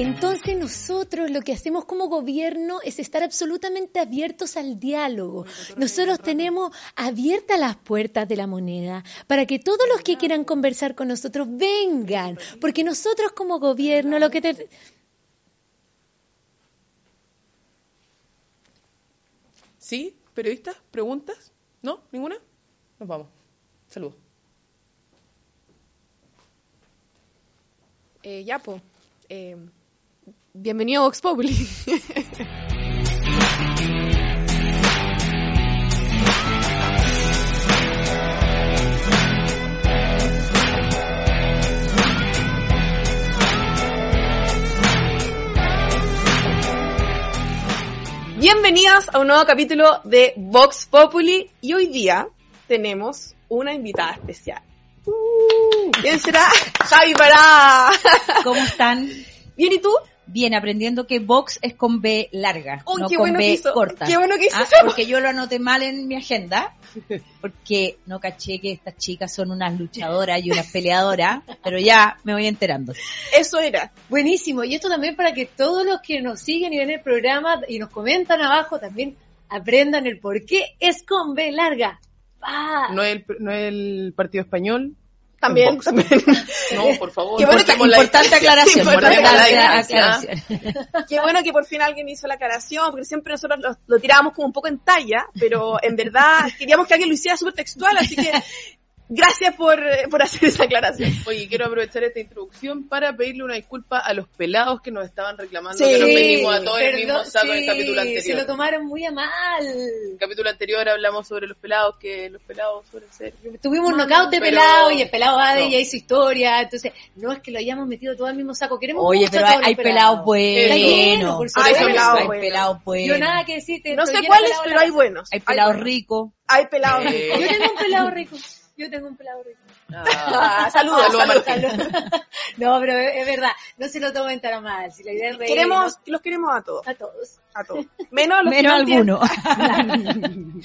Entonces nosotros lo que hacemos como gobierno es estar absolutamente abiertos al diálogo. Nosotros tenemos abiertas las puertas de la moneda para que todos los que quieran conversar con nosotros vengan, porque nosotros como gobierno lo que te... ¿Sí? ¿Periodistas? ¿Preguntas? ¿No? ¿Ninguna? Nos vamos. Saludos. Eh, ya, po. Eh, bienvenido a Vox Populi. Bienvenidos a un nuevo capítulo de Vox Populi y hoy día tenemos una invitada especial. Uh, ¿Quién será? Javi Pará. ¿Cómo están? Bien, ¿y tú? Bien, aprendiendo que Vox es con B larga, Uy, no qué con bueno B hizo- corta. qué bueno que hizo Ah, eso. Porque yo lo anoté mal en mi agenda, porque no caché que estas chicas son unas luchadoras y unas peleadoras, pero ya me voy enterando. Eso era. Buenísimo. Y esto también para que todos los que nos siguen y ven el programa y nos comentan abajo también aprendan el por qué es con B larga. Ah, ¿No es el, no es el partido español? También, también. No, por favor. Qué bueno que- la Importante aclaración, importante aclaración. aclaración. Qué bueno que por fin alguien hizo la aclaración, porque siempre nosotros lo, lo tirábamos como un poco en talla, pero en verdad queríamos que alguien lo hiciera súper textual, así que gracias por, eh, por hacer esa aclaración. Oye, quiero aprovechar esta introducción para pedirle una disculpa a los pelados que nos estaban reclamando Sí, que nos metimos a todos el mismo saco en el capítulo Se lo anterior. tomaron muy a mal. En el capítulo anterior hablamos sobre los pelados, que los pelados suelen ser... Tuvimos un No, knockout de pelado y el pelado Ade no. ya hizo historia, entonces no es que lo hayamos metido todo al mismo saco, queremos Oye, mucho pero a hay, todos hay pelados Bueno, buenos. Hay pelados Hay buenos. pelados buenos. Yo nada que decirte. No sé cuáles, pero hay buenos. Hay Hay pelados ricos. Hay pelados. Eh. Yo tengo un pelado rico. Yo tengo un pelado rico. Ah, saludos, Saludos a saludos. Martín. No, pero es verdad, no se lo tomen tan a mal. Si la idea es reír Queremos, los queremos a todos, a todos. a todos. Menos los que Menos no entienden. algunos.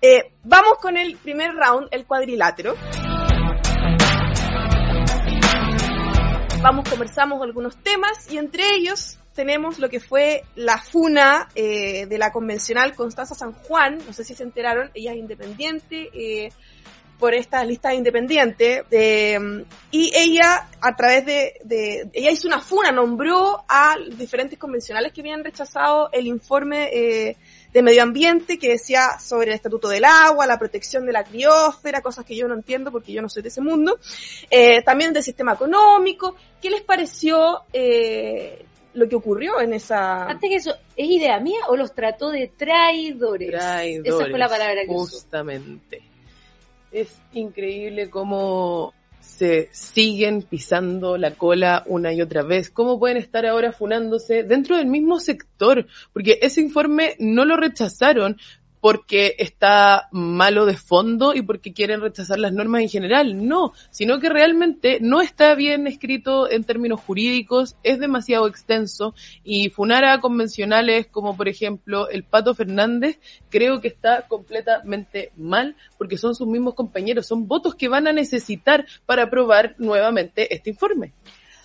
Eh, vamos con el primer round, el cuadrilátero. Vamos, conversamos algunos temas y entre ellos tenemos lo que fue la funa eh, de la convencional Constanza San Juan, no sé si se enteraron, ella es independiente eh, por esta lista independiente eh, y ella a través de, de- ella hizo una funa, nombró a diferentes convencionales que habían rechazado el informe eh, de medio ambiente que decía sobre el estatuto del agua, la protección de la criósfera, cosas que yo no entiendo porque yo no soy de ese mundo, eh, también del sistema económico. ¿Qué les pareció eh, lo que ocurrió en esa... Antes que eso, ¿es idea mía o los trató de traidores? Traidores, Esa fue la palabra que usó. Es increíble cómo se siguen pisando la cola una y otra vez. ¿Cómo pueden estar ahora funándose dentro del mismo sector? Porque ese informe no lo rechazaron porque está malo de fondo y porque quieren rechazar las normas en general. No, sino que realmente no está bien escrito en términos jurídicos, es demasiado extenso y funar a convencionales como por ejemplo el Pato Fernández creo que está completamente mal porque son sus mismos compañeros, son votos que van a necesitar para aprobar nuevamente este informe.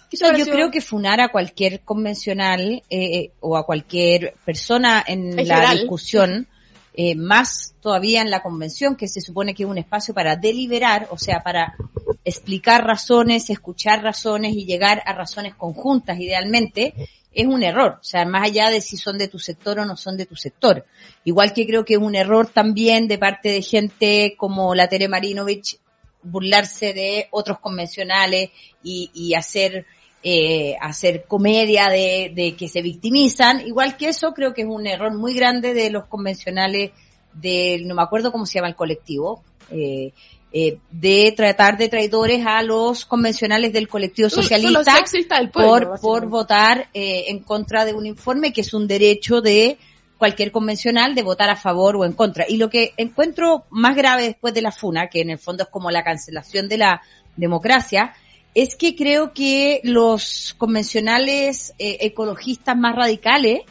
¿Qué O sea, te yo creo que funar a cualquier convencional eh, o a cualquier persona en, En la general. discusión, eh, más todavía en la convención, que se supone que es un espacio para deliberar, o sea, para explicar razones, escuchar razones y llegar a razones conjuntas, idealmente, es un error. O sea, más allá de si son de tu sector o no son de tu sector. Igual que creo que es un error también de parte de gente como la Tere Marinovich burlarse de otros convencionales y, y hacer eh, hacer comedia de, de que se victimizan. Igual que eso, creo que es un error muy grande de los convencionales del, no me acuerdo cómo se llama el colectivo, eh, eh, de tratar de traidores a los convencionales del colectivo socialista del pueblo, por, por votar eh, en contra de un informe que es un derecho de cualquier convencional de votar a favor o en contra. Y lo que encuentro más grave después de la FUNA, que en el fondo es como la cancelación de la democracia, es que creo que los convencionales eh, ecologistas más radicales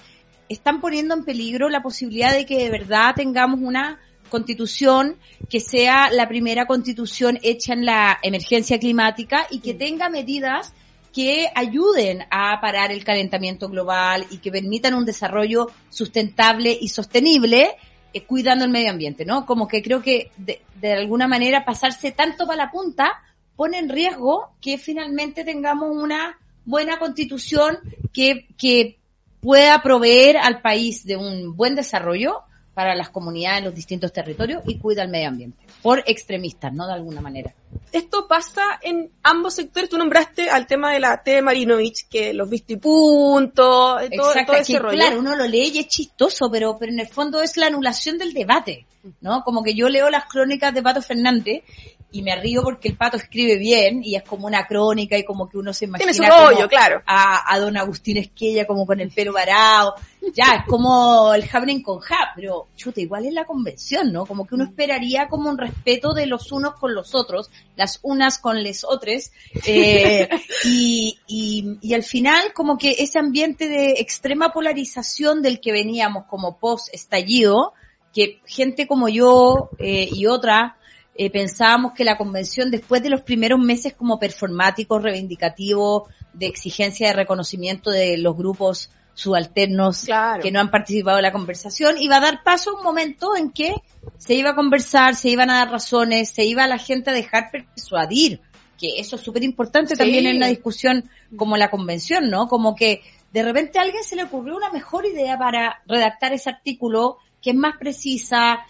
están poniendo en peligro la posibilidad de que de verdad tengamos una constitución que sea la primera constitución hecha en la emergencia climática y que tenga medidas que ayuden a parar el calentamiento global y que permitan un desarrollo sustentable y sostenible, eh, cuidando el medio ambiente, ¿no? Como que creo que de, de alguna manera pasarse tanto para la punta pone en riesgo que finalmente tengamos una buena constitución que, que pueda proveer al país de un buen desarrollo para las comunidades en los distintos territorios y cuida el medio ambiente. Por extremistas, ¿no? De alguna manera. Esto pasa en ambos sectores. Tú nombraste al tema de la T. Marinovich, que los viste y punto, eh, todo, Exacto, todo ese que, rollo. claro, uno lo lee y es chistoso, pero, pero en el fondo es la anulación del debate, ¿no? Como que yo leo las crónicas de Pato Fernández y me río porque el Pato escribe bien y es como una crónica y como que uno se imagina Tiene su como rollo, claro. a, a don Agustín Esquella como con el pelo varado, ya, es como el Jabren con Jab, pero chuta, igual es la convención, ¿no? Como que uno esperaría como un respeto de los unos con los otros, las unas con les otros, eh, y, y, y al final como que ese ambiente de extrema polarización del que veníamos como post estallido, que gente como yo eh, y otra eh, pensábamos que la convención después de los primeros meses como performáticos, reivindicativos, de exigencia de reconocimiento de los grupos subalternos Claro. que no han participado en la conversación, iba a dar paso a un momento en que se iba a conversar, se iban a dar razones, se iba a la gente a dejar persuadir, que eso es súper importante Sí. también en una discusión como la convención, ¿no? Como que de repente a alguien se le ocurrió una mejor idea para redactar ese artículo que es más precisa,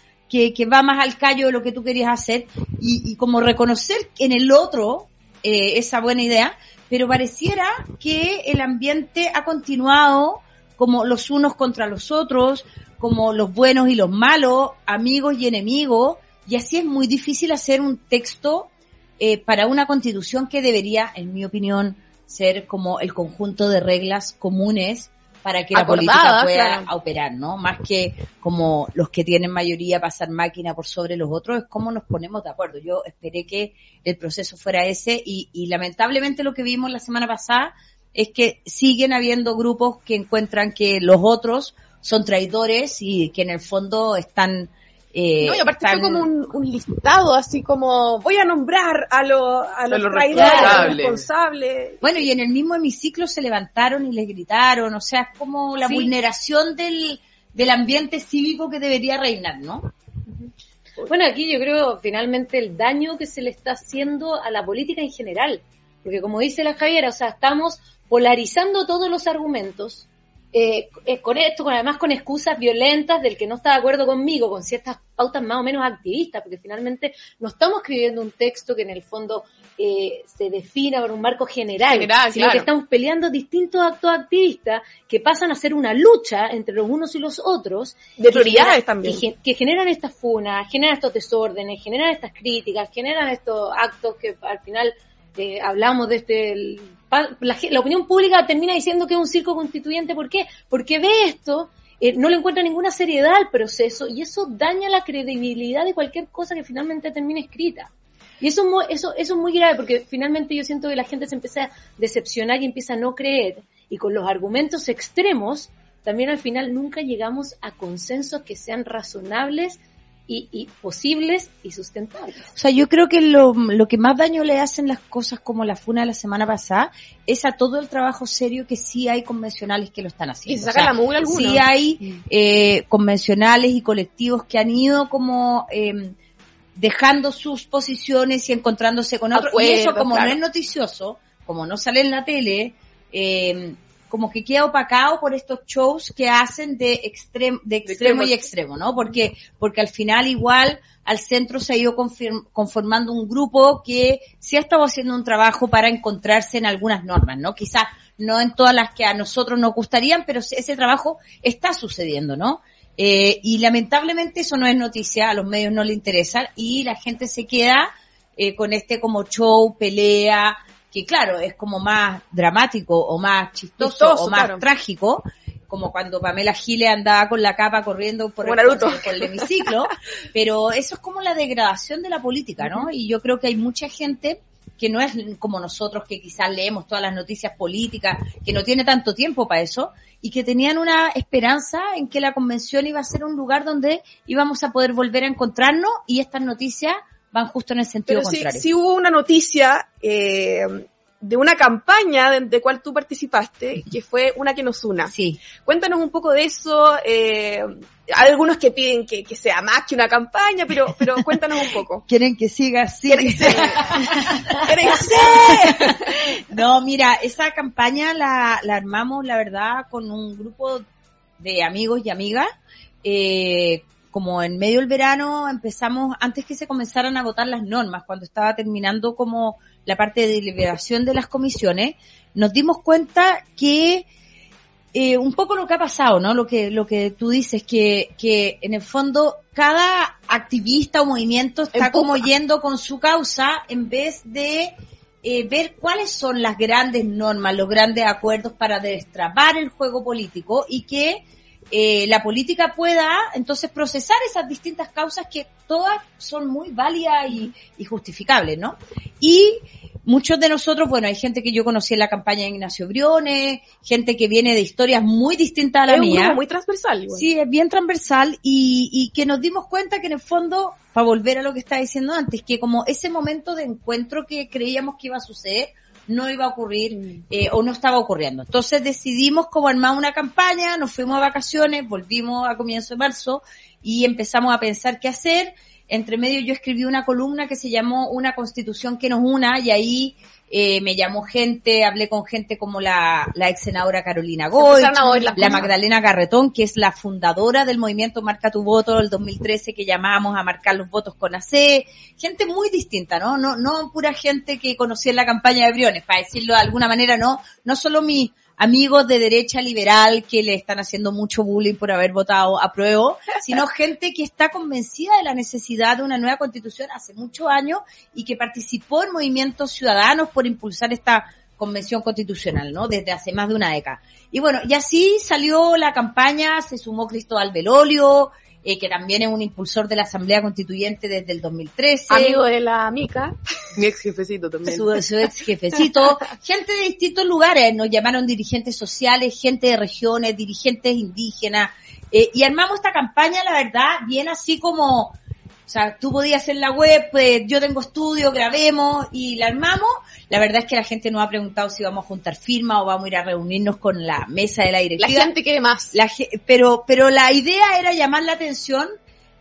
que, va más al callo de lo que tú querías hacer y, y como reconocer en el otro eh, esa buena idea, pero pareciera que el ambiente ha continuado como los unos contra los otros, como los buenos y los malos, amigos y enemigos, y así es muy difícil hacer un texto eh, para una constitución que debería, en mi opinión, ser como el conjunto de reglas comunes para que la política pueda claro. operar, ¿no? Más que como los que tienen mayoría pasar máquina por sobre los otros, es cómo nos ponemos de acuerdo. Yo esperé que el proceso fuera ese y, y lamentablemente lo que vimos la semana pasada es que siguen habiendo grupos que encuentran que los otros son traidores y que en el fondo están... eh, No, y aparte están- fue como un, un listado, así como voy a nombrar a, los a los los traidores, responsables. responsables. Bueno, y en el mismo hemiciclo se levantaron y les gritaron, o sea, es como la Sí. vulneración del, del ambiente cívico que debería reinar, ¿no? Bueno, aquí yo creo finalmente el daño que se le está haciendo a la política en general, porque como dice la Javiera, o sea, estamos polarizando todos los argumentos, eh, eh, con esto, con, además con excusas violentas del que no está de acuerdo conmigo, con ciertas pautas más o menos activistas, porque finalmente no estamos escribiendo un texto que en el fondo eh, se defina por un marco general, General, sino claro. que estamos peleando distintos actos activistas que pasan a ser una lucha entre los unos y los otros De prioridades genera- también. que generan estas funas, generan estos desórdenes, generan estas críticas, generan estos actos que al final hablamos de este... el- pa- la, la opinión pública termina diciendo que es un circo constituyente. ¿Por qué? Porque ve esto, eh, no le encuentra ninguna seriedad al proceso y eso daña la credibilidad de cualquier cosa que finalmente termine escrita. Y eso, eso, eso es muy grave porque finalmente yo siento que la gente se empieza a decepcionar y empieza a no creer. Y con los argumentos extremos, también al final nunca llegamos a consensos que sean razonables y, y posibles y sustentables. O sea, yo creo que lo, lo que más daño le hacen las cosas como la funa de la semana pasada es a todo el trabajo serio que sí hay convencionales que lo están haciendo. Y se O saca sea, la mugre alguno. Sí hay eh, convencionales y colectivos que han ido como eh, dejando sus posiciones y encontrándose con otros. Y eso como claro. no es noticioso, como no sale en la tele, eh, como que queda opacado por estos shows que hacen de, extrem de extremo y extremo, ¿no? Porque, porque al final igual al centro se ha ido conformando un grupo que sí ha estado haciendo un trabajo para encontrarse en algunas normas, ¿no? Quizás no en todas las que a nosotros nos gustarían, pero ese trabajo está sucediendo, ¿no? Eh, y lamentablemente eso no es noticia, a los medios no le interesa y la gente se queda eh, con este como show, pelea, que claro, es como más dramático o más chistoso, Chistoso, o más claro. trágico, como cuando Pamela Giles andaba con la capa corriendo por, el, Naruto. por el hemiciclo, pero eso es como la degradación de la política, ¿no? Y yo creo que hay mucha gente que no es como nosotros que quizás leemos todas las noticias políticas, que no tiene tanto tiempo para eso, y que tenían una esperanza en que la convención iba a ser un lugar donde íbamos a poder volver a encontrarnos y estas noticias van justo en el sentido Pero sí, contrario. sí hubo una noticia eh, de una campaña de, de cual tú participaste, que fue una que nos una. Sí. Cuéntanos un poco de eso. Eh, hay algunos que piden que, que sea más que una campaña, pero, pero cuéntanos un poco. Quieren que siga así. ¿Quieren que ¿Quieren que? No, mira, esa campaña la, la armamos, la verdad, con un grupo de amigos y amigas. Eh, como en medio del verano empezamos, antes que se comenzaran a votar las normas, cuando estaba terminando como la parte de deliberación de las comisiones, nos dimos cuenta que eh, un poco lo que ha pasado, ¿no? Lo que, lo que tú dices, que, que en el fondo cada activista o movimiento está Empuja. como yendo con su causa en vez de eh, ver cuáles son las grandes normas, los grandes acuerdos para destrapar el juego político y que eh, la política pueda entonces procesar esas distintas causas que todas son muy válidas y, y justificables, ¿no? Y muchos de nosotros, bueno, hay gente que yo conocí en la campaña de Ignacio Briones, gente que viene de historias muy distintas a la es mía. grupo muy transversal. igual. Sí, es bien transversal y, y que nos dimos cuenta que en el fondo, para volver a lo que estaba diciendo antes, que como ese momento de encuentro que creíamos que iba a suceder, no iba a ocurrir eh, o no estaba ocurriendo. Entonces decidimos como armar una campaña, nos fuimos a vacaciones, volvimos a comienzo de marzo y empezamos a pensar qué hacer. Entre medio yo escribí una columna que se llamó Una constitución que nos una y ahí eh, me llamó gente, hablé con gente como la, la ex senadora Carolina Goy, la cosas. Magdalena Garretón, que es la fundadora del movimiento Marca tu Voto del 2013 que llamamos a marcar los votos con AC, gente muy distinta, ¿no? No, no pura gente que conocí en la campaña de Briones, para decirlo de alguna manera, no, no solo mis amigos de derecha liberal que le están haciendo mucho bullying por haber votado a prueba, sino gente que está convencida de la necesidad de una nueva constitución hace muchos años y que participó en movimientos ciudadanos por impulsar esta convención constitucional, ¿no? Desde hace más de una década. Y bueno, y así salió la campaña, se sumó Cristóbal Belolio, eh, que también es un impulsor de la Asamblea Constituyente desde el 2013 Amigo de la Mica. Mi ex jefecito también. su, su ex jefecito, gente de distintos lugares, nos llamaron dirigentes sociales, gente de regiones, dirigentes indígenas, eh, y armamos esta campaña, la verdad, bien así como, o sea, tú podías en la web, pues yo tengo estudio, grabemos, y la armamos. La verdad es que la gente nos ha preguntado si vamos a juntar firmas o vamos a ir a reunirnos con la mesa de la La directiva. gente quiere más. La pero, pero la idea era llamar la atención.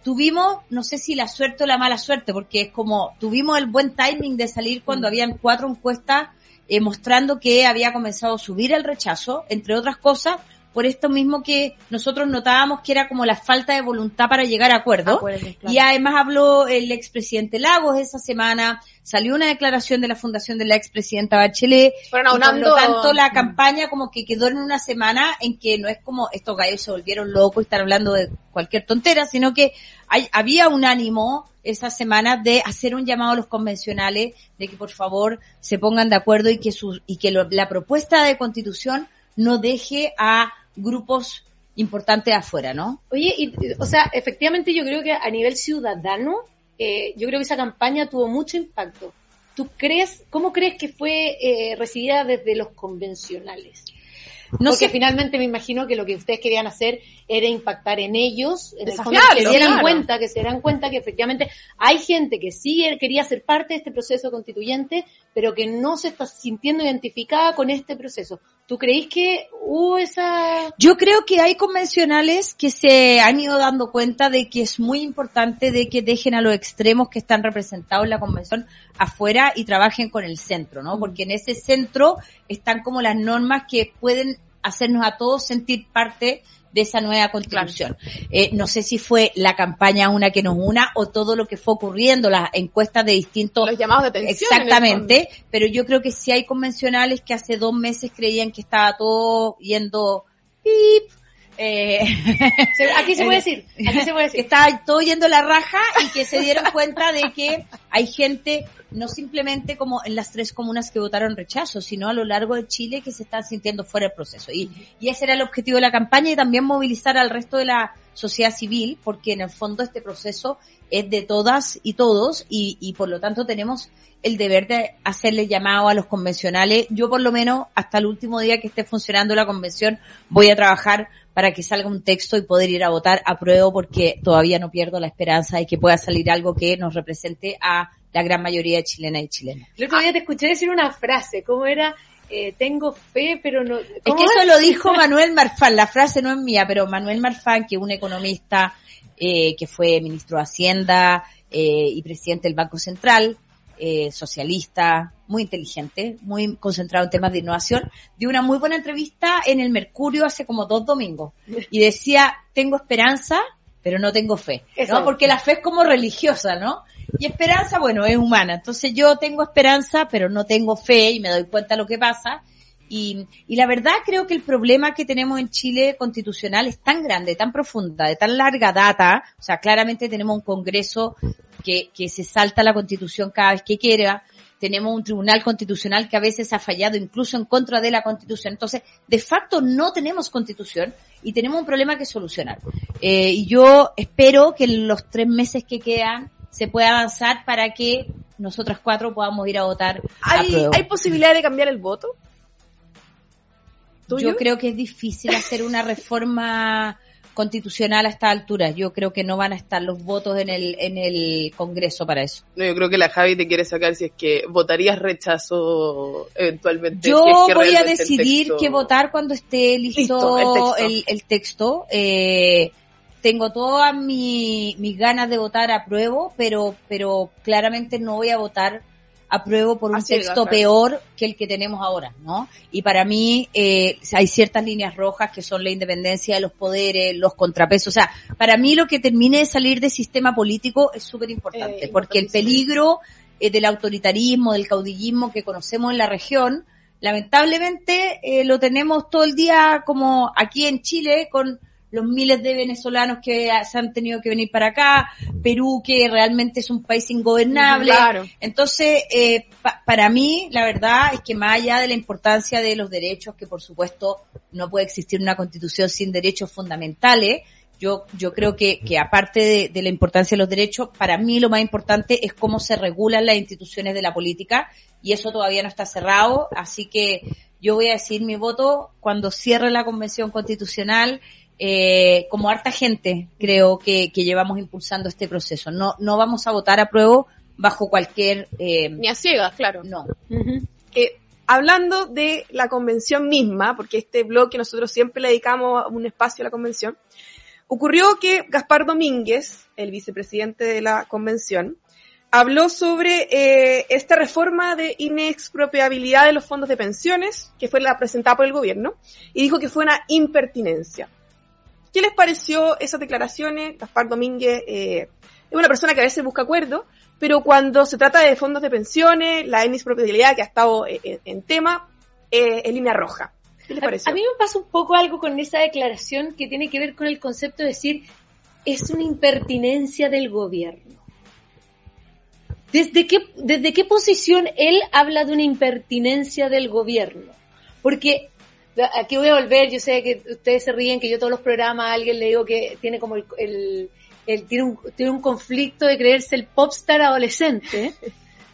Tuvimos, no sé si la suerte o la mala suerte, porque es como, tuvimos el buen timing de salir cuando habían cuatro encuestas eh, mostrando que había comenzado a subir el rechazo, entre otras cosas, por esto mismo que nosotros notábamos que era como la falta de voluntad para llegar a acuerdo. Acuerdos, claro. Y además habló el expresidente Lagos esa semana, salió una declaración de la fundación de la expresidenta Bachelet, Fueron y por lo tanto, la campaña como que quedó en una semana en que no es como estos gallos se volvieron locos y están hablando de cualquier tontera, sino que hay, había un ánimo esa semana de hacer un llamado a los convencionales de que por favor se pongan de acuerdo y que su, y que lo- la propuesta de constitución no deje a grupos importantes afuera, ¿no? Oye, y, o sea, efectivamente yo creo que a nivel ciudadano, eh, yo creo que esa campaña tuvo mucho impacto. ¿Tú crees, cómo crees que fue eh, recibida desde los convencionales? No Porque sé, finalmente me imagino que lo que ustedes querían hacer era impactar en ellos, en el fondo, que se dieran claro. cuenta, que se dieran cuenta que efectivamente hay gente que sí quería ser parte de este proceso constituyente, pero que no se está sintiendo identificada con este proceso. ¿Tú que hubo esa... Yo creo que hay convencionales que se han ido dando cuenta de que es muy importante de que dejen a los extremos que están representados en la convención afuera y trabajen con el centro, ¿no? Porque en ese centro están como las normas que pueden hacernos a todos sentir parte de esa nueva constitución. Eh, no sé si fue la campaña una que nos una o todo lo que fue ocurriendo, las encuestas de distintos Los llamados de atención. en el Exactamente, pero yo creo que sí hay convencionales que hace dos meses creían que estaba todo yendo pip, eh, Aquí se puede decir, aquí se puede que decir. estaba todo yendo la raja y que se dieron cuenta de que hay gente, no simplemente como en las tres comunas que votaron rechazo, sino a lo largo de Chile que se están sintiendo fuera del proceso. Y, y ese era el objetivo de la campaña y también movilizar al resto de la sociedad civil, porque en el fondo este proceso es de todas y todos y, y por lo tanto tenemos el deber de hacerle llamado a los convencionales. Yo por lo menos hasta el último día que esté funcionando la convención voy a trabajar para que salga un texto y poder ir a votar a prueba porque todavía no pierdo la esperanza de que pueda salir algo que nos represente a la gran mayoría de chilenas y chilenos. El otro día te escuché decir una frase, ¿cómo era? Eh, tengo fe, pero no... Es que eso lo dijo Manuel Marfán, la frase no es mía, pero Manuel Marfán, que es un economista eh, que fue ministro de Hacienda eh, y presidente del Banco Central, eh, socialista, muy inteligente, muy concentrado en temas de innovación, dio una muy buena entrevista en el Mercurio hace como dos domingos y decía, tengo esperanza, pero no tengo fe, ¿no? Porque la fe es como religiosa, ¿no? Y esperanza, bueno, es humana. Entonces yo tengo esperanza, pero no tengo fe y me doy cuenta de lo que pasa. Y, y, la verdad creo que el problema que tenemos en Chile constitucional es tan grande, tan profunda, de tan larga data. O sea, claramente tenemos un Congreso que, que se salta la constitución cada vez que quiera. Tenemos un tribunal constitucional que a veces ha fallado incluso en contra de la constitución. Entonces, de facto no tenemos constitución y tenemos un problema que solucionar. Eh, y yo espero que en los tres meses que quedan se pueda avanzar para que nosotras cuatro podamos ir a votar. ¿Hay, ¿hay posibilidad de cambiar el voto? Yo creo que es difícil hacer una reforma constitucional a esta altura. Yo creo que no van a estar los votos en el, en el Congreso para eso. No, yo creo que la Javi te quiere sacar si es que votarías rechazo eventualmente. Yo si voy a decidir qué votar cuando esté listo, el texto. El, el texto. Eh, tengo todas mi, mis ganas de votar a prueba, pero, pero claramente no voy a votar apruebo por un Así texto peor que el que tenemos ahora, ¿no? Y para mí eh, hay ciertas líneas rojas que son la independencia de los poderes, los contrapesos. O sea, para mí lo que termine de salir del sistema político es súper importante, eh, porque el peligro eh, del autoritarismo, del caudillismo que conocemos en la región, lamentablemente eh, lo tenemos todo el día como aquí en Chile con los miles de venezolanos que se han tenido que venir para acá, Perú que realmente es un país ingobernable. Entonces, eh, para mí, la verdad es que más allá de la importancia de los derechos, que por supuesto no puede existir una constitución sin derechos fundamentales, yo, yo creo que, que aparte de, de, la importancia de los derechos, para mí lo más importante es cómo se regulan las instituciones de la política y eso todavía no está cerrado, así que yo voy a decir mi voto cuando cierre la convención constitucional eh, como harta gente creo que, que, llevamos impulsando este proceso. No, no vamos a votar a prueba bajo cualquier... Eh, Ni a ciegas, claro. No. Uh -huh. eh, hablando de la convención misma, porque este bloque nosotros siempre le dedicamos un espacio a la convención, ocurrió que Gaspar Domínguez, el vicepresidente de la convención, habló sobre eh, esta reforma de inexpropiabilidad de los fondos de pensiones, que fue la presentada por el gobierno, y dijo que fue una impertinencia. ¿Qué les pareció esas declaraciones? Gaspar Domínguez eh, es una persona que a veces busca acuerdo, pero cuando se trata de fondos de pensiones, la inexpropiabilidad que ha estado en, en tema, eh, es línea roja. ¿Qué les pareció? A, a, mí me pasa un poco algo con esa declaración que tiene que ver con el concepto de decir es una impertinencia del gobierno. ¿Desde qué, ¿Desde qué posición él habla de una impertinencia del gobierno? Porque aquí voy a volver, yo sé que ustedes se ríen que yo todos los programas a alguien le digo que tiene como el, el, el tiene, un, tiene un conflicto de creerse el popstar adolescente.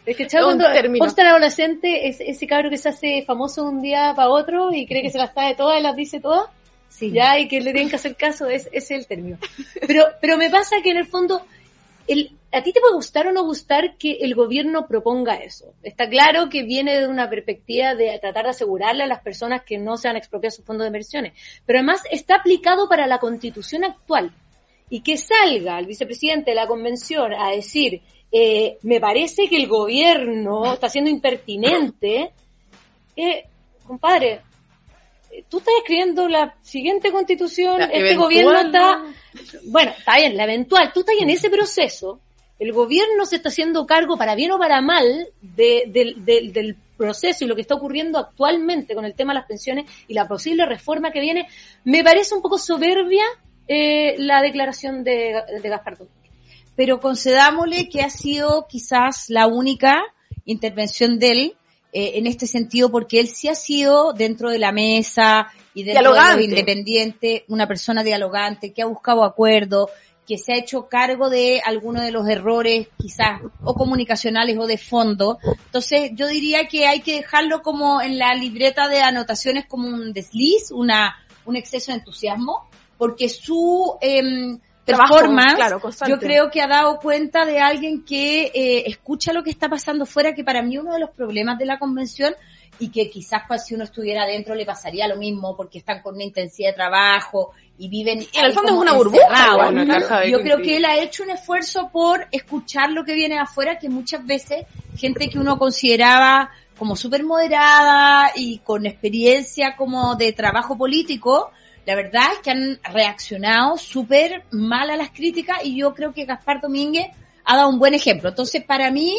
Es que chavo, cuando popstar adolescente es ese cabro que se hace famoso un día para otro y cree que se las sabe todas y las dice todas. Sí. Ya, y que le tienen que hacer caso, es, ese es el término. Pero, pero me pasa que en el fondo, el, ¿a ti te puede gustar o no gustar que el gobierno proponga eso? Está claro que viene de una perspectiva de tratar de asegurarle a las personas que no se han expropiado sus fondos de inversiones, pero además está aplicado para la constitución actual. Y que salga el vicepresidente de la convención a decir, eh, me parece que el gobierno está siendo impertinente, eh, compadre, tú estás escribiendo la siguiente constitución, La este eventual, gobierno está, ¿no? bueno, está bien, la eventual, tú estás en ese proceso, el gobierno se está haciendo cargo, para bien o para mal, de, de, de, del proceso y lo que está ocurriendo actualmente con el tema de las pensiones y la posible reforma que viene, me parece un poco soberbia eh, la declaración de, de Gaspar Domínguez. Pero concedámosle que ha sido quizás la única intervención de él eh, en este sentido, porque él sí ha sido dentro de la mesa y dentro Dialogante. de lo independiente, una persona dialogante que ha buscado acuerdos, que se ha hecho cargo de algunos de los errores, quizás, o comunicacionales o de fondo. Entonces, yo diría que hay que dejarlo como en la libreta de anotaciones como un desliz, una, un exceso de entusiasmo, porque su eh, performance, claro, yo creo que ha dado cuenta de alguien que eh, escucha lo que está pasando fuera, que para mí uno de los problemas de la convención y que quizás pues, si uno estuviera adentro le pasaría lo mismo porque están con una intensidad de trabajo y viven en el fondo es una burbuja, Yo creo que él ha hecho un esfuerzo por escuchar lo que viene de afuera, que muchas veces gente que uno consideraba como súper moderada y con experiencia como de trabajo político, la verdad es que han reaccionado súper mal a las críticas y yo creo que Gaspar Domínguez ha dado un buen ejemplo. Entonces, para mí,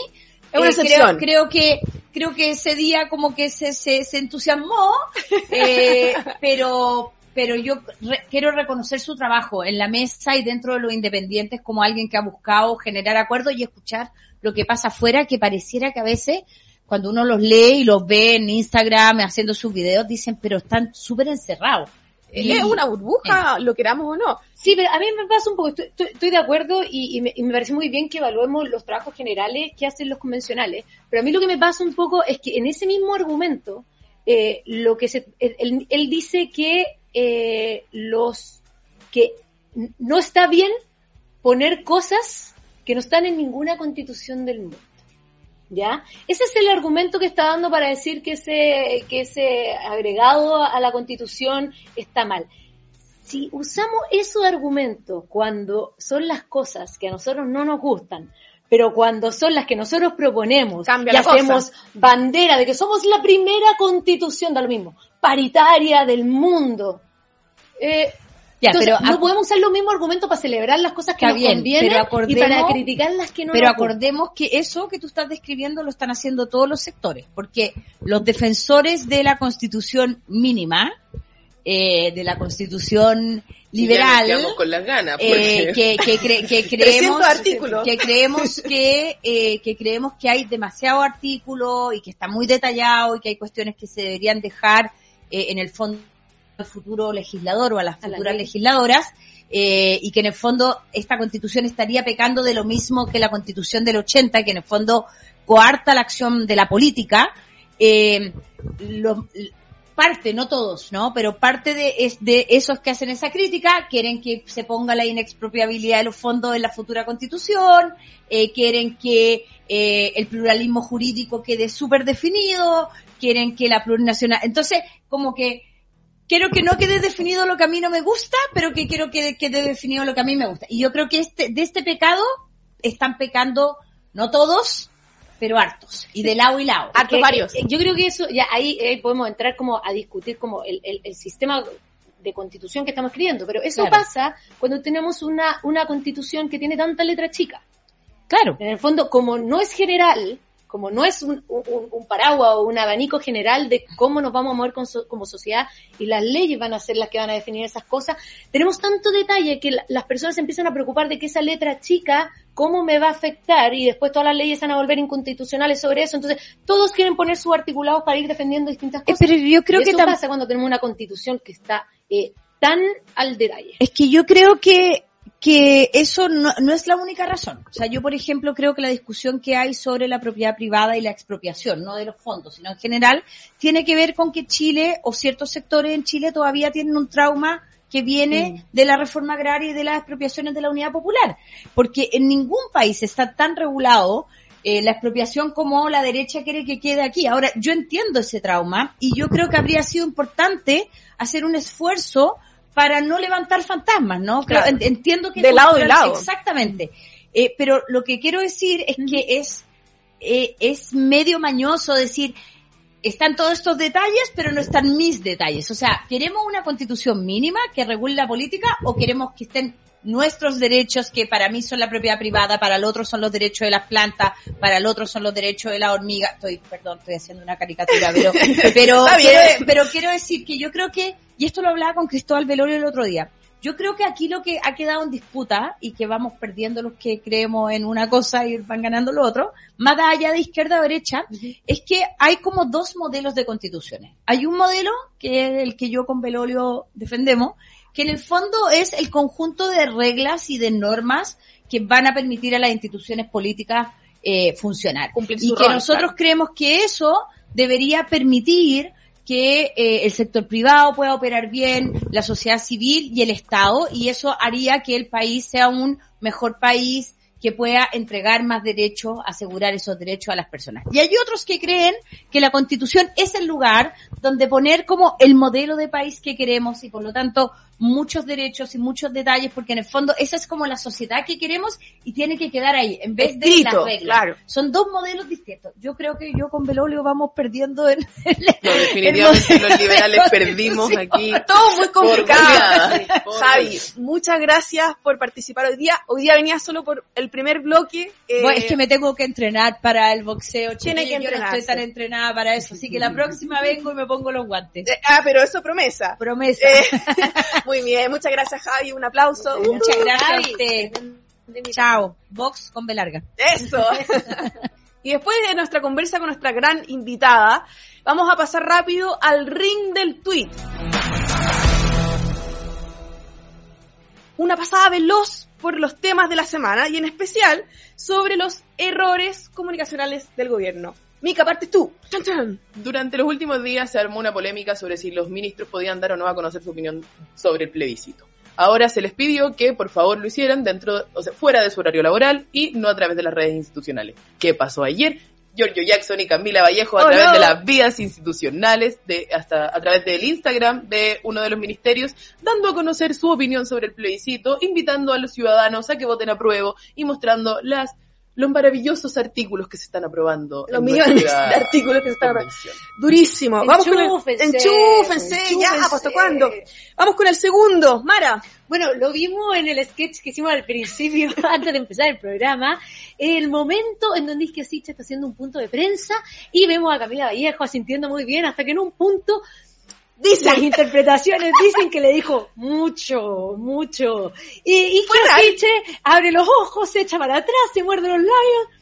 Es una eh, creo, excepción. creo que creo que ese día como que se, se, se entusiasmó, eh, pero pero yo re- quiero reconocer su trabajo en la mesa y dentro de los independientes como alguien que ha buscado generar acuerdos y escuchar lo que pasa afuera, que pareciera que a veces cuando uno los lee y los ve en Instagram haciendo sus videos, dicen, pero están súper encerrados. Y- Es una burbuja, lo queramos o no. Sí, pero a mí me pasa un poco, estoy, estoy- estoy de acuerdo y, y me, y me parece muy bien que evaluemos los trabajos generales que hacen los convencionales, pero a mí lo que me pasa un poco es que en ese mismo argumento, eh, lo que se, él, él dice que eh, los que no está bien poner cosas que no están en ninguna constitución del mundo. ¿Ya? Ese es el argumento que está dando para decir que ese, que ese agregado a la constitución está mal si usamos esos argumentos cuando son las cosas que a nosotros no nos gustan, pero cuando son las que nosotros proponemos Cambia y hacemos bandera de que somos la primera constitución, da lo mismo, paritaria del mundo. Eh, Ya, entonces, pero no podemos usar los mismos argumentos para celebrar las cosas que nos bien, convienen pero y para criticar las que no Pero nos acordemos que eso que tú estás describiendo lo están haciendo todos los sectores, porque los defensores de la constitución mínima, eh, de la constitución ya nos liberal, quedamos con las ganas. eh, que, que, cre- que 300 creemos que creemos que eh, que creemos que hay demasiado artículo y que está muy detallado y que hay cuestiones que se deberían dejar eh, en el fondo al futuro legislador o a las A la futuras legisladoras eh, y que en el fondo esta constitución estaría pecando de lo mismo que la constitución del 80 que en el fondo coarta la acción de la política eh, parte, no todos, ¿no? Pero parte de, es, de esos que hacen esa crítica quieren que se ponga la inexpropiabilidad de los fondos en la futura constitución, eh, quieren que eh, el pluralismo jurídico quede súper definido, quieren que la plurinacional... Entonces, como que quiero que no quede definido lo que a mí no me gusta, pero que quiero que quede definido lo que a mí me gusta. Y yo creo que este, de este pecado están pecando no todos, pero hartos. Y de lado y lado. Hartos Que- varios. eh, Yo creo que eso, ya ahí eh, podemos entrar como a discutir como el, el- el sistema de constitución que estamos escribiendo, pero eso Claro. pasa cuando tenemos una, una constitución que tiene tanta letra chica. Claro. En el fondo, como no es general, como no es un, un- un paraguas o un abanico general de cómo nos vamos a mover con so- como sociedad y las leyes van a ser las que van a definir esas cosas, tenemos tanto detalle que la- las personas se empiezan a preocupar de que esa letra chica, cómo me va a afectar y después todas las leyes van a volver inconstitucionales sobre eso. Entonces, todos quieren poner sus articulados para ir defendiendo distintas Eh, cosas. pero yo creo Y que eso pasa cuando tenemos una constitución que está eh, tan al detalle. Es que yo creo que, que eso no, no es la única razón. O sea, yo, por ejemplo, creo que la discusión que hay sobre la propiedad privada y la expropiación, no de los fondos, sino en general, tiene que ver con que Chile o ciertos sectores en Chile todavía tienen un trauma que viene de la reforma agraria y de las expropiaciones de la unidad popular. Porque en ningún país está tan regulado eh, la expropiación como la derecha quiere que quede aquí. Ahora, yo entiendo ese trauma y yo creo que habría sido importante hacer un esfuerzo para no levantar fantasmas, ¿no? Claro. entiendo que De lado y lado. Exactamente. Eh, pero lo que quiero decir es que es eh, es medio mañoso decir están todos estos detalles, pero no están mis detalles. O sea, ¿queremos una constitución mínima que regule la política o queremos que estén nuestros derechos, que para mí son la propiedad privada, para el otro son los derechos de las plantas, para el otro son los derechos de la hormiga? Estoy, perdón, estoy haciendo una caricatura, pero, pero, quiero, pero quiero decir que yo creo que, y esto lo hablaba con Cristóbal Velorio el otro día, yo creo que aquí lo que ha quedado en disputa y que vamos perdiendo los que creemos en una cosa y van ganando lo otro, más allá de izquierda o derecha, es que hay como dos modelos de constituciones. Hay un modelo, que es el que yo con Velorio defendemos, que en el fondo es el conjunto de reglas y de normas que van a permitir a las instituciones políticas eh, funcionar. Cumplir y que nosotros claro. creemos que eso debería permitir que eh, el sector privado pueda operar bien, la sociedad civil y el Estado, y eso haría que el país sea un mejor país, que pueda entregar más derechos, asegurar esos derechos a las personas. Y hay otros que creen que la constitución es el lugar donde poner como el modelo de país que queremos y por lo tanto muchos derechos y muchos detalles, porque en el fondo esa es como la sociedad que queremos y tiene que quedar ahí, en vez de Escrito, las reglas. claro. Son dos modelos distintos. Yo creo que yo con Belolio vamos perdiendo el, No, definitivamente el los liberales de perdimos aquí. Todo muy complicado. Javi, muchas gracias por participar hoy día. Hoy día venía solo por el primer bloque. eh, Bueno, es que me tengo que entrenar para el boxeo. Tiene que Yo no estoy tan entrenada para eso, así que la próxima vengo y me pongo los guantes. eh, ah, pero eso promesa. Promesa. Eh, muy bien, muchas gracias Javi, un aplauso. Muchas gracias a Javi. usted. Chao. Box con B larga. Eso. y después de nuestra conversa con nuestra gran invitada, vamos a pasar rápido al ring del tweet. Una pasada veloz por los temas de la semana y en especial sobre los errores comunicacionales del gobierno. Mica, partes tú. Chan, chan. Durante los últimos días se armó una polémica sobre si los ministros podían dar o no a conocer su opinión sobre el plebiscito. Ahora se les pidió que por favor lo hicieran dentro, o sea, fuera de su horario laboral y no a través de las redes institucionales. ¿Qué pasó ayer? Giorgio Jackson y Camila Vallejo a Oh, través no. de las vías institucionales, de, hasta a través del Instagram de uno de los ministerios, dando a conocer su opinión sobre el plebiscito, invitando a los ciudadanos a que voten a prueba y mostrando las los maravillosos artículos que se están aprobando. Los millones de artículos que se están convención. Durísimo. Vamos con el... Enchúfense, Enchúfense, ya, enchúfense. ¿hasta cuándo? Vamos con el segundo. Mara. Bueno, lo vimos en el sketch que hicimos al principio, antes de empezar el programa, el momento en donde Isquia Sicha está haciendo un punto de prensa y vemos a Camila Vallejo asintiendo muy bien hasta que en un punto Dice. las interpretaciones dicen que le dijo mucho, mucho. Y real. Siche abre los ojos, se echa para atrás, se muerde los labios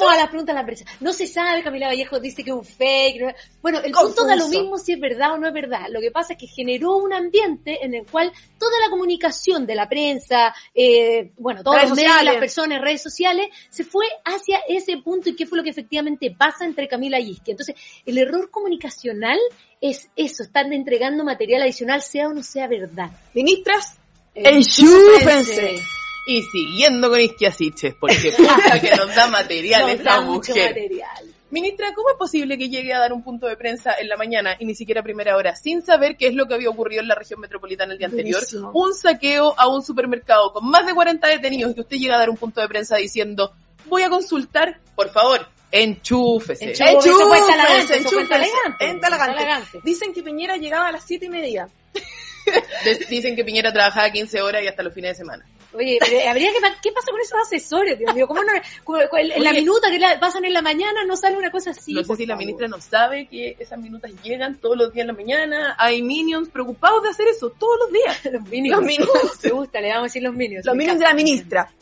vamos a las preguntas de la prensa. No se sabe, Camila Vallejo dice que es un fake. no- Bueno, el Confuso. punto da lo mismo si es verdad o no es verdad. Lo que pasa es que generó un ambiente en el cual toda la comunicación de la prensa, eh, bueno, todos Redes los medios, sociales. las personas, redes sociales, se fue hacia ese punto y qué fue lo que efectivamente pasa entre Camila y Isquia. Entonces, el error comunicacional es eso, están entregando material adicional, sea o no sea verdad. Ministras, Eh, enchúfense. Y siguiendo con Isquiasiches, porque puta que nos da material Nos esta da mucho mujer. material. Ministra, ¿cómo es posible que llegue a dar un punto de prensa en la mañana y ni siquiera a primera hora, sin saber qué es lo que había ocurrido en la región metropolitana el día anterior? Un saqueo a un supermercado con más de 40 detenidos y usted llega a dar un punto de prensa diciendo, voy a consultar, por favor, enchúfese. Enchú- eso fue talagante, eso fue enchúfense, talagante, en talagante. talagante. Dicen que Piñera llegaba a las siete y media. Dicen que Piñera trabajaba 15 horas y hasta los fines de semana. Oye, habría que ¿qué pasa con esos asesores, Dios mío? ¿Cómo no, en la minuta que la- pasan en la mañana no sale una cosa así? no sé si la ministra no sabe que esas minutas llegan todos los días en la mañana. Hay minions preocupados de hacer eso todos los días. Los minions. Los minions. Me gusta, le vamos a decir los minions. Los minions de la ministra.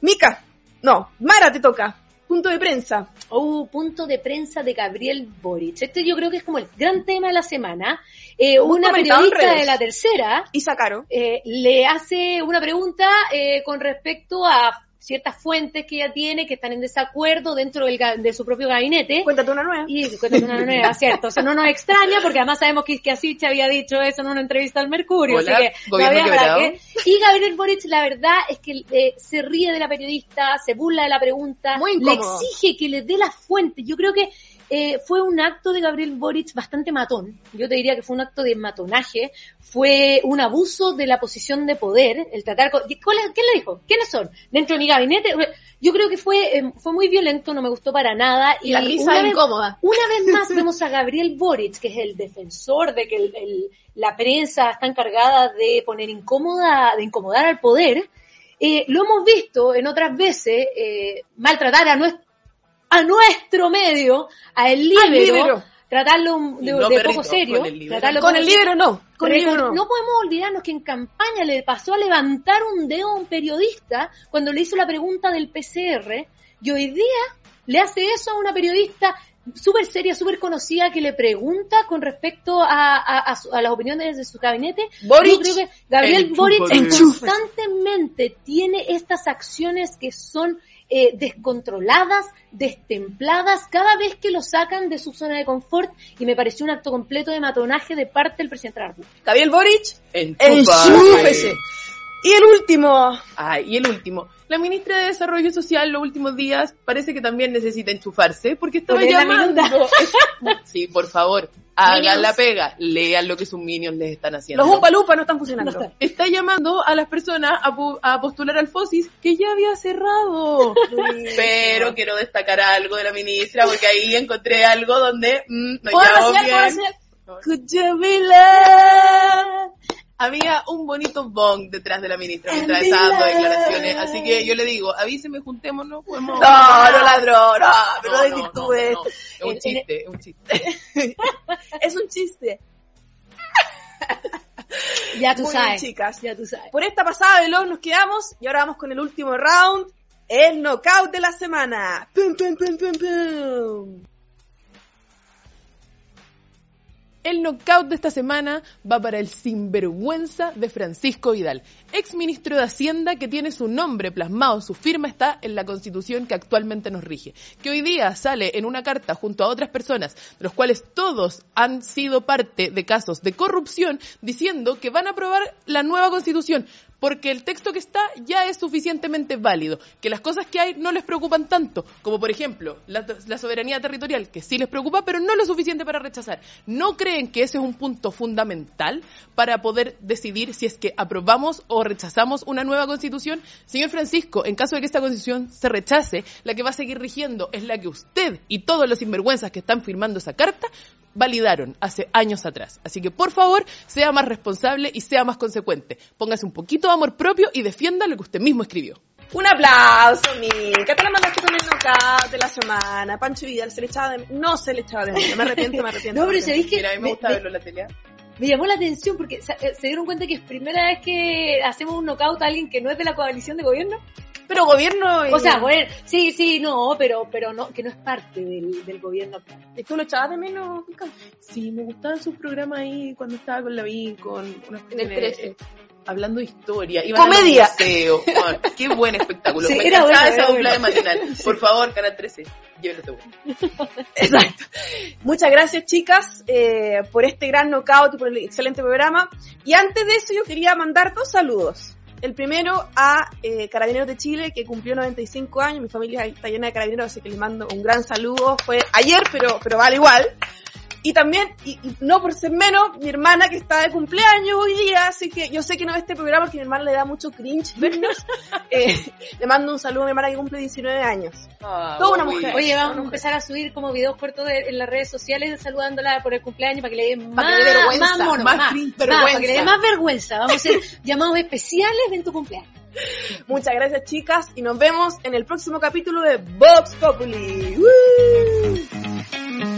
Mica, no, Mara te toca. Punto de prensa. Oh, punto de prensa de Gabriel Boric. Este yo creo que es como el gran tema de la semana. Eh, una periodista de la tercera Y Caro. eh, le hace una pregunta eh, con respecto a ciertas fuentes que ella tiene que están en desacuerdo dentro del de su propio gabinete. Cuéntate una nueva. Y cuéntame una nueva, cierto. Eso no nos extraña porque además sabemos que Isquiasiche había dicho eso en una entrevista al Mercurio. Hola, así que no había para qué. Y Gabriel Boric, la verdad es que eh, se ríe de la periodista, se burla de la pregunta, Muy le exige que le dé la fuente. Yo creo que eh, fue un acto de Gabriel Boric bastante matón. Yo te diría que fue un acto de matonaje, fue un abuso de la posición de poder, el tratar con... ¿cuál es- ¿Quién le dijo? ¿Quiénes son? Dentro de mi gabinete. Yo creo que fue, eh, fue muy violento, no me gustó para nada. Y la una risa vez- incómoda. una vez más vemos a Gabriel Boric, que es el defensor de que el- el- la prensa está encargada de poner incómoda, de incomodar al poder. Eh, lo hemos visto en otras veces eh, maltratar a nuestro, a nuestro medio, a el libero, tratarlo de, no, de perrito, poco serio. con el líbero. tratarlo Con el libro no. Con el libro no. no podemos olvidarnos que en campaña le pasó a levantar un dedo a un periodista cuando le hizo la pregunta del PCR y hoy día le hace eso a una periodista súper seria, súper conocida, que le pregunta con respecto a, a- a su- a las opiniones de su gabinete. Boric. Yo creo que Gabriel. Boric constantemente tiene estas acciones que son eh, descontroladas, destempladas, cada vez que lo sacan de su zona de confort y me pareció un acto completo de matonaje de parte del presidente de la República. Gabriel Boric, enchúfese. Y el último, Ay, y el último. La ministra de Desarrollo Social los últimos días parece que también necesita enchufarse porque estaba llamando. sí, por favor, hagan Minions. la pega, lean lo que sus minions les están haciendo. los Umpa Lupa no están funcionando. Está llamando a las personas a, postular al FOSIS que ya había cerrado. Pero quiero destacar algo de la ministra porque ahí encontré algo donde mm, no ¿Puedo llevamos hacer? ¿Puedo bien. hacer? Could you be loved? Había un bonito bong detrás de la ministra mientras estaba dando declaraciones. Así que yo le digo, avíseme, juntémonos, podemos... No, no ladrón, no, pero No, no, virtudes. no, no. Es un En- chiste, es un chiste. Es un chiste. Ya tú Muy bien, sabes. chicas. Ya tú sabes. Por esta pasada de nos quedamos y ahora vamos con el último round, el knockout de la semana. Pum, pum, pum, pum, pum. El knockout de esta semana va para el sinvergüenza de Francisco Vidal, ex ministro de Hacienda que tiene su nombre plasmado, su firma está en la constitución que actualmente nos rige, que hoy día sale en una carta junto a otras personas, de los cuales todos han sido parte de casos de corrupción, diciendo que van a aprobar la nueva constitución, porque el texto que está ya es suficientemente válido, que las cosas que hay no les preocupan tanto, como por ejemplo la, soberanía territorial, que sí les preocupa, pero no lo suficiente para rechazar. ¿No que ese es un punto fundamental para poder decidir si es que aprobamos o rechazamos una nueva constitución? Señor Francisco, en caso de que esta constitución se rechace, la que va a seguir rigiendo es la que usted y todos los sinvergüenzas que están firmando esa carta validaron hace años atrás. Así que por favor, sea más responsable y sea más consecuente. Póngase un poquito de amor propio y defienda lo que usted mismo escribió. Un aplauso, Mica. Te la mandaste con el knockout de la semana. Pancho Vidal se le echaba de No se le echaba de menos. Me arrepiento, me arrepiento. No, pero. ¿sabéis que Mira, a mí me me- gusta me- verlo en la tele. Me llamó la atención porque se, eh, se dieron cuenta que es primera vez que hacemos un knockout a alguien que no es de la coalición de gobierno. Pero gobierno... y- O sea, bueno, sí, sí, no, pero, pero no, que no es parte del, del gobierno. ¿Y tú lo echabas de menos? Sí, me gustaban sus programas ahí cuando estaba con la con unas En el cuestiones, 13. Hablando de historia. Iban Comedia. a. Juan, qué buen espectáculo. Sí, me era encantaba bueno, esa dupla de matinal. Por favor, Canal 13, llévate bueno. Exacto. Muchas gracias, chicas, eh, por este gran knockout y por el excelente programa. Y antes de eso, yo quería mandar dos saludos. El primero a eh, Carabineros de Chile, que cumplió 95 años. Mi familia está llena de carabineros, así que les mando un gran saludo. Fue ayer, pero, pero vale igual. Y también, y, y no por ser menos, mi hermana que está de cumpleaños hoy día, así que yo sé que no ve este programa porque a mi hermana le da mucho cringe vernos. Eh, le mando un saludo a mi hermana que cumple 19 años. Toda una mujer. Oye, vamos a empezar a subir como videos cortos de- en las redes sociales saludándola por el cumpleaños para que le dé más, Para que le dé vergüenza, más mono, más más, cringe, más, para que le dé vergüenza. más vergüenza. Vamos a hacer llamados especiales en tu cumpleaños. Muchas gracias chicas y nos vemos en el próximo capítulo de Vox Populi. ¡Woo!